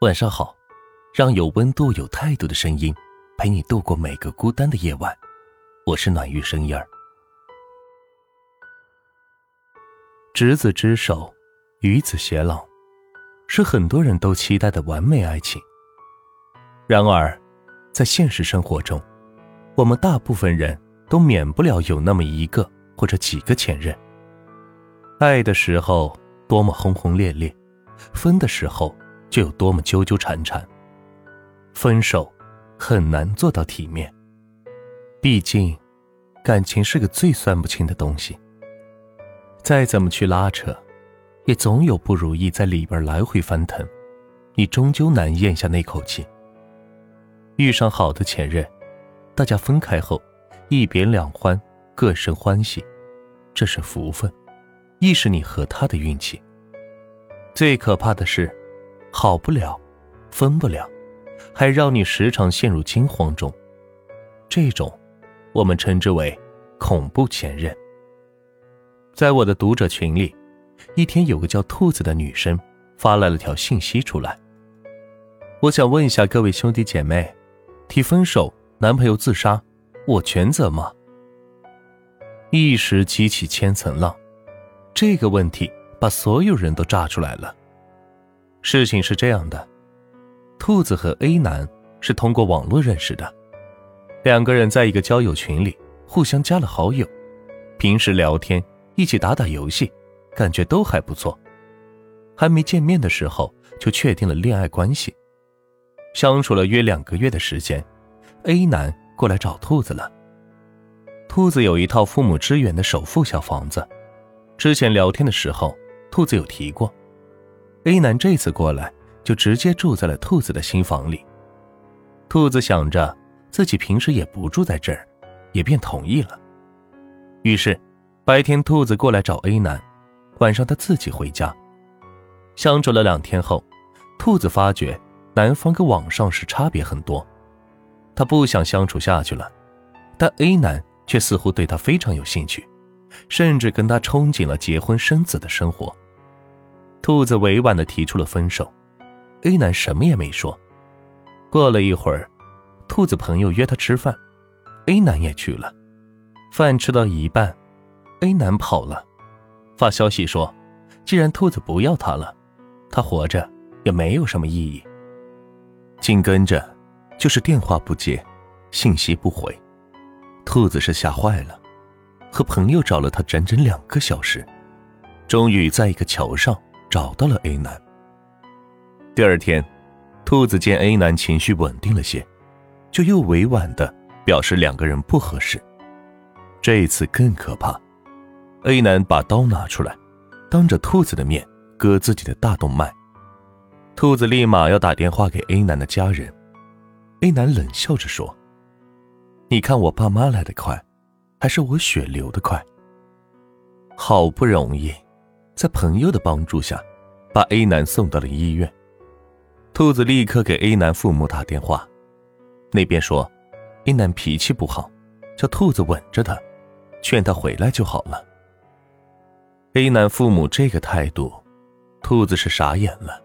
晚上好，让有温度、有态度的声音陪你度过每个孤单的夜晚。我是暖玉声音儿。执子之手，与子偕老，是很多人都期待的完美爱情。然而，在现实生活中，我们大部分人都免不了有那么一个或者几个前任。爱的时候多么轰轰烈烈，分的时候。就有多么纠纠缠缠。分手很难做到体面，毕竟感情是个最算不清的东西。再怎么去拉扯，也总有不如意在里边来回翻腾，你终究难咽下那口气。遇上好的前任，大家分开后一别两欢，各生欢喜，这是福分，亦是你和他的运气。最可怕的是。好不了，分不了，还让你时常陷入惊慌中。这种，我们称之为恐怖前任。在我的读者群里，一天有个叫兔子的女生发来了条信息出来。我想问一下各位兄弟姐妹，提分手，男朋友自杀，我全责吗？一时激起千层浪，这个问题把所有人都炸出来了。事情是这样的，兔子和 A 男是通过网络认识的，两个人在一个交友群里互相加了好友，平时聊天，一起打打游戏，感觉都还不错。还没见面的时候就确定了恋爱关系，相处了约两个月的时间，A 男过来找兔子了。兔子有一套父母支援的首付小房子，之前聊天的时候，兔子有提过。A 男这次过来，就直接住在了兔子的新房里。兔子想着自己平时也不住在这儿，也便同意了。于是，白天兔子过来找 A 男，晚上他自己回家。相处了两天后，兔子发觉男方跟网上是差别很多，他不想相处下去了。但 A 男却似乎对他非常有兴趣，甚至跟他憧憬了结婚生子的生活。兔子委婉的提出了分手，A 男什么也没说。过了一会儿，兔子朋友约他吃饭，A 男也去了。饭吃到一半，A 男跑了，发消息说，既然兔子不要他了，他活着也没有什么意义。紧跟着就是电话不接，信息不回，兔子是吓坏了，和朋友找了他整整两个小时，终于在一个桥上。找到了 A 男。第二天，兔子见 A 男情绪稳定了些，就又委婉的表示两个人不合适。这一次更可怕，A 男把刀拿出来，当着兔子的面割自己的大动脉。兔子立马要打电话给 A 男的家人，A 男冷笑着说：“你看我爸妈来的快，还是我血流的快？好不容易。”在朋友的帮助下，把 A 男送到了医院。兔子立刻给 A 男父母打电话，那边说，A 男脾气不好，叫兔子稳着他，劝他回来就好了。A 男父母这个态度，兔子是傻眼了，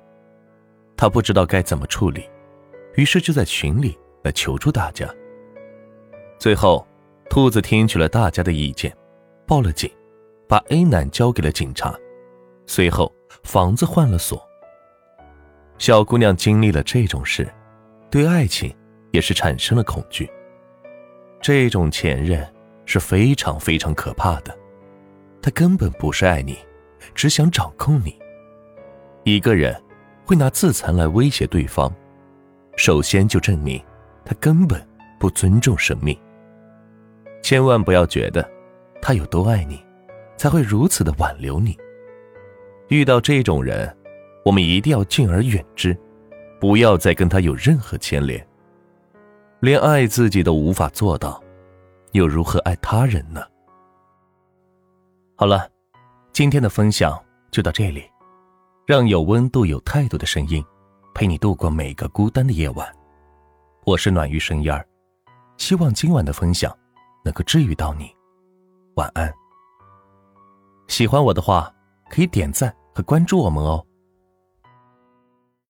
他不知道该怎么处理，于是就在群里来求助大家。最后，兔子听取了大家的意见，报了警，把 A 男交给了警察。随后，房子换了锁。小姑娘经历了这种事，对爱情也是产生了恐惧。这种前任是非常非常可怕的，他根本不是爱你，只想掌控你。一个人会拿自残来威胁对方，首先就证明他根本不尊重生命。千万不要觉得他有多爱你，才会如此的挽留你。遇到这种人，我们一定要敬而远之，不要再跟他有任何牵连。连爱自己都无法做到，又如何爱他人呢？好了，今天的分享就到这里，让有温度、有态度的声音陪你度过每个孤单的夜晚。我是暖玉声音儿，希望今晚的分享能够治愈到你。晚安。喜欢我的话，可以点赞。关注我们哦。